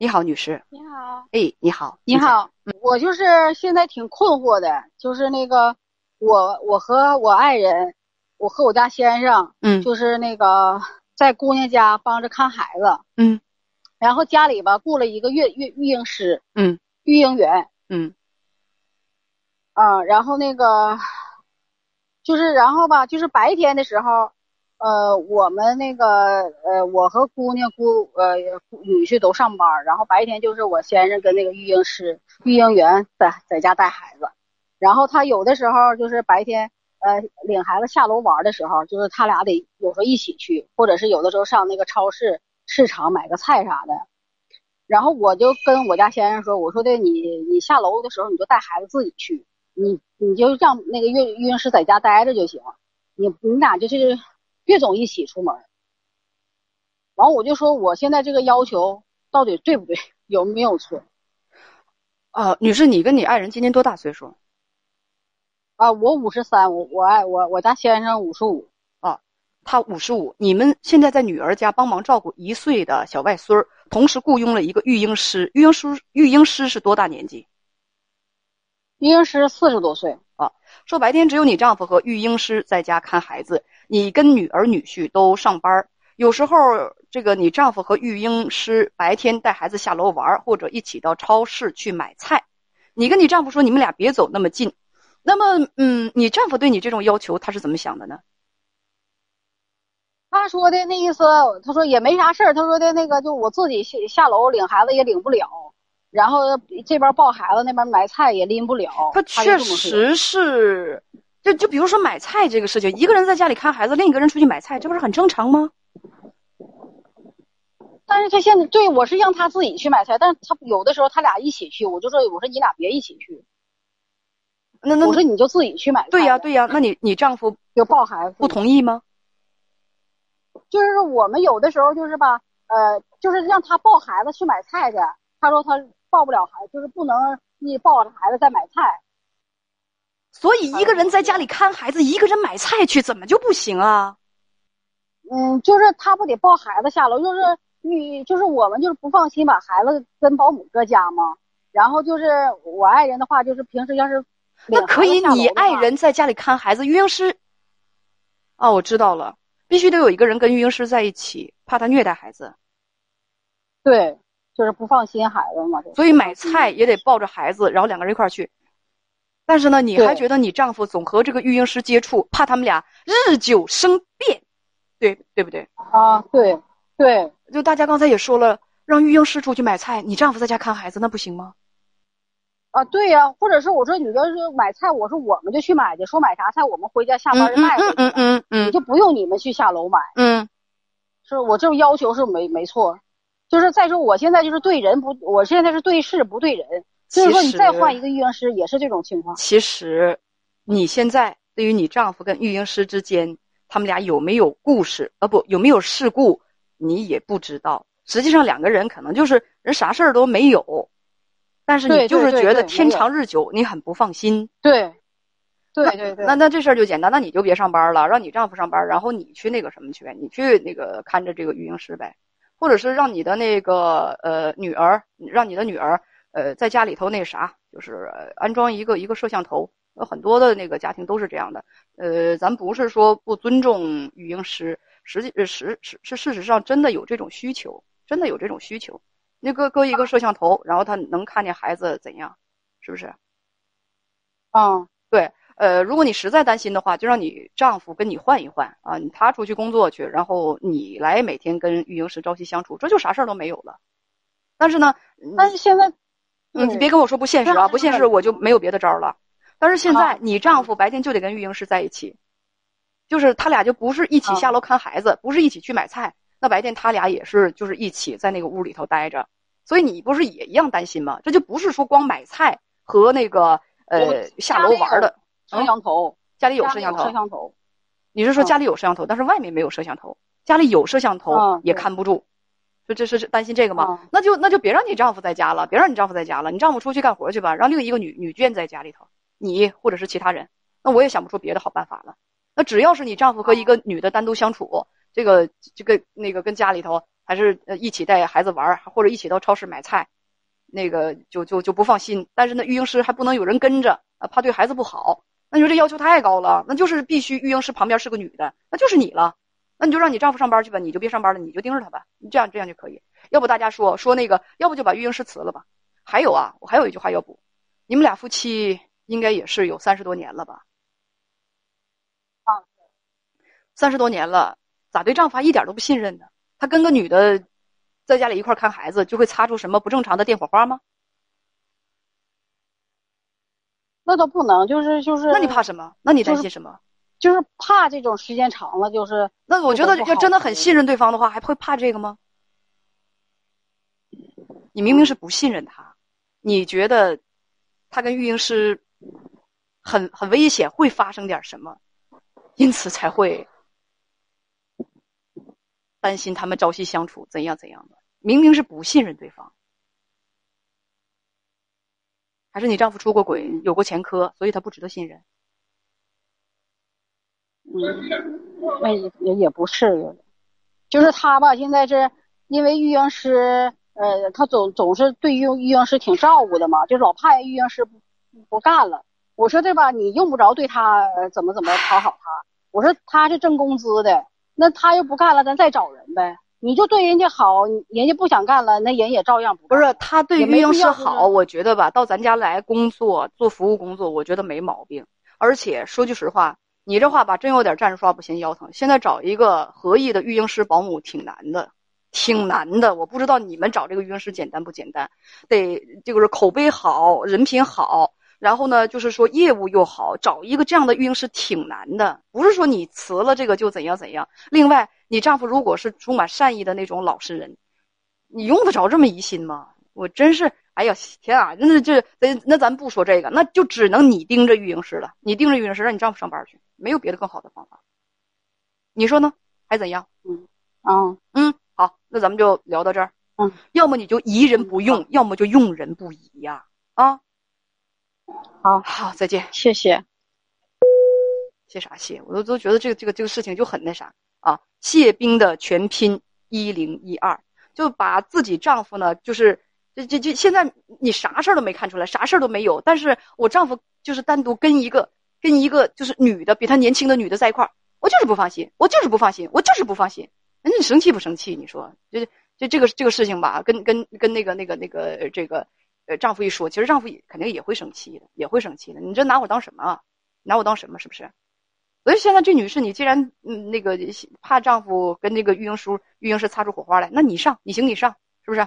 你好，女士。你好，哎，你好，你好，我就是现在挺困惑的，就是那个我我和我爱人，我和我家先生，嗯。就是那个在姑娘家帮着看孩子，嗯。然后家里吧雇了一个育育育婴师、嗯。育婴员，嗯。啊，然后那个就是然后吧，就是白天的时候，呃，我们那个呃，我和姑娘姑呃女婿都上班，然后白天就是我先生跟那个育婴师、育婴员在在家带孩子，然后他有的时候就是白天呃领孩子下楼玩的时候，就是他俩得有时候一起去，或者是有的时候上那个超市、市场买个菜啥的。然后我就跟我家先生说，我说的你你下楼的时候你就带孩子自己去，你你就让那个育育婴师在家待着就行，你你俩就是别总一起出门。完我就说我现在这个要求到底对不对，有没有错？啊，女士，你跟你爱人今年多大岁数？啊，我五十三，我我爱我我家先生五十五啊，他五十五。你们现在在女儿家帮忙照顾一岁的小外孙儿，同时雇佣了一个育婴师。育婴师育婴师是多大年纪？育婴师四十多岁啊。说白天只有你丈夫和育婴师在家看孩子，你跟女儿女婿都上班儿。有时候，这个你丈夫和育婴师白天带孩子下楼玩儿，或者一起到超市去买菜。你跟你丈夫说，你们俩别走那么近。那么，嗯，你丈夫对你这种要求，他是怎么想的呢？他说的那意思，他说也没啥事儿，他说的那个就我自己下下楼领孩子也领不了，然后这边抱孩子那边买菜也拎不了。他确实是，就就比如说买菜这个事情，一个人在家里看孩子，另一个人出去买菜，这不是很正常吗？但是他现在对我是让他自己去买菜，但是他有的时候他俩一起去，我就说我说你俩别一起去，那那我说你就自己去买菜。对呀、对呀、那你你丈夫就抱孩子不同意吗？就是我们有的时候就是吧，呃，就是让他抱孩子去买菜去，他说他抱不了孩子，就是不能你抱着孩子再买菜。所以一个人在家里看孩子，一个人买菜去，怎么就不行啊？嗯，就是他不得抱孩子下楼，就是你就是我们就是不放心把孩子跟保姆搁家吗？然后就是我爱人的话，就是平时要是那可以，你爱人在家里看孩子，育婴师。哦，我知道了，必须得有一个人跟育婴师在一起，怕他虐待孩子，对，就是不放心孩子嘛。所以买菜也得抱着孩子，然后两个人一块儿去。但是呢，你还觉得你丈夫总和这个育婴师接触，怕他们俩日久生变，对对不对？啊，对对，就大家刚才也说了，让育婴师出去买菜，你丈夫在家看孩子，那不行吗？啊，对呀、或者是我说你要是买菜，我说我们就去买去，说买啥菜我们回家下班就卖回去，嗯嗯你嗯就不用你们去下楼买。嗯是我这种要求是没没错，就是再说我现在就是对人不，我现在是对事不对人，就是说你再换一个育婴师也是这种情况。其实，你现在对于你丈夫跟育婴师之间，他们俩有没有故事？呃，不，有没有事故，你也不知道。实际上，两个人可能就是人啥事儿都没有，但是你就是觉得天长日久，你很不放心。对，对对对，那那这事儿就简单，那你就别上班了，让你丈夫上班，然后你去那个什么去，你去那个看着这个育婴师呗，或者是让你的那个呃女儿，让你的女儿呃在家里头那啥，就是、呃安装一个一个摄像头。有很多的那个家庭都是这样的。呃，咱不是说不尊重育婴师，实际呃实实是事实上真的有这种需求，真的有这种需求。那搁搁一个摄像头，然后他能看见孩子怎样，是不是？嗯，对，呃，如果你实在担心的话，就让你丈夫跟你换一换啊，你他出去工作去，然后你来每天跟育婴师朝夕相处，这就啥事儿都没有了。但是呢，但是现在，嗯，你别跟我说不现实啊，不现实我就没有别的招了。但是现在啊你丈夫白天就得跟育婴师在一起，就是他俩就不是一起啊下楼看孩子，不是一起去买菜，那白天他俩也是就是一起在那个屋里头待着，所以你不是也一样担心吗？这就不是说光买菜和那个呃下楼玩的，摄像头，家里有摄像头摄，像头，你是说嗯。家里有摄像头，但是外面没有摄像头，家里有摄像头也看不住，就这是担心这个吗？嗯那就那就别让你丈夫在家了，别让你丈夫在家了，你丈夫出去干活去吧，让另一个女女眷在家里头，你或者是其他人，那我也想不出别的好办法了。那只要是你丈夫和一个女的单独相处，这个这个那个跟家里头还是呃一起带孩子玩，或者一起到超市买菜，那个就就就不放心。但是呢，育婴师还不能有人跟着啊，怕对孩子不好。那你说这要求太高了，那就是必须育婴师旁边是个女的，那就是你了。那你就让你丈夫上班去吧，你就别上班了，你就盯着他吧。你这样这样就可以。要不大家说说那个，要不就把育婴师辞了吧。还有啊，我还有一句话要补，你们俩夫妻应该也是有三十多年了吧？啊，三十多年了，咋对丈夫还一点都不信任呢？他跟个女的在家里一块看孩子，就会擦出什么不正常的电火花吗？那都不能，就是就是。那你怕什么？那你担心什么？就是怕这种时间长了，就是那我觉得要真的很信任对方的话，还会怕这个吗？你明明是不信任他，你觉得他跟育婴师很很危险，会发生点什么，因此才会担心他们朝夕相处怎样怎样的。明明是不信任对方，还是你丈夫出过轨，有过前科，所以他不值得信任。嗯，那也也不是，就是他吧，现在是因为育婴师，呃，他总总是对育育婴师挺照顾的嘛，就老怕育婴师不不干了。我说对吧？你用不着对他怎么怎么讨好他。我说他是挣工资的，那他又不干了，咱再找人呗。你就对人家好，人家不想干了，那人也照样不。不是他对育婴师好，我觉得吧，到咱家来工作做服务工作，我觉得没毛病。而且说句实话。你这话吧，真有点站着说话不嫌腰疼。现在找一个合意的育婴师保姆挺难的，挺难的。我不知道你们找这个育婴师简单不简单？得这个是口碑好，人品好，然后呢，就是说业务又好，找一个这样的育婴师挺难的。不是说你辞了这个就怎样怎样。另外，你丈夫如果是充满善意的那种老实人，你用得着这么疑心吗？我真是。哎呀天啊！那这那那咱不说这个，那就只能你盯着育婴师了。你盯着育婴师，让你丈夫上班去，没有别的更好的方法。你说呢？还怎样？嗯啊嗯，好，那咱们就聊到这儿。嗯，要么你就疑人不用，要么就用人不疑呀。啊，好好，再见，谢谢。谢啥谢？我都都觉得这个这个这个事情就很那啥啊。谢冰的全拼一零一二，就把自己丈夫呢，就是。这这这现在你啥事儿都没看出来，啥事儿都没有。但是我丈夫就是单独跟一个跟一个就是女的，比他年轻的女的在一块儿，我就是不放心，我就是不放心，我就是不放心。那你生气不生气？你说，就就这个这个事情吧，跟跟跟那个那个那个这个呃丈夫一说，其实丈夫也肯定也会生气的，也会生气的。你这拿我当什么啊？拿我当什么？是不是？所以现在这女士，你既然嗯那个怕丈夫跟那个育婴叔育婴师擦出火花来，那你上，你行你上，是不是？